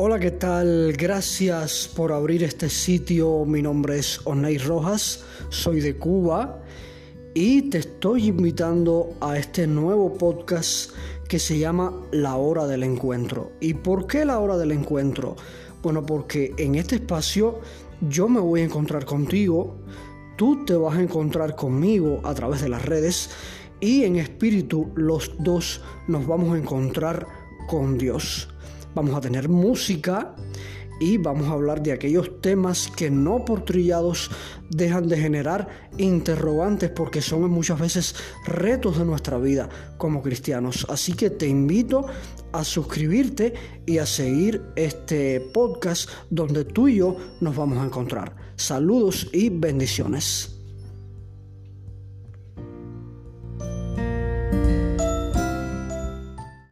Hola, ¿qué tal? Gracias por abrir este sitio. Mi nombre es Onay Rojas, soy de Cuba y te estoy invitando a este nuevo podcast que se llama La Hora del Encuentro. ¿Y por qué la Hora del Encuentro? Bueno, porque en este espacio yo me voy a encontrar contigo, tú te vas a encontrar conmigo a través de las redes y en espíritu los dos nos vamos a encontrar con Dios vamos a tener música y vamos a hablar de aquellos temas que no por trillados dejan de generar interrogantes porque son muchas veces retos de nuestra vida como cristianos. Así que te invito a suscribirte y a seguir este podcast donde tú y yo nos vamos a encontrar. Saludos y bendiciones.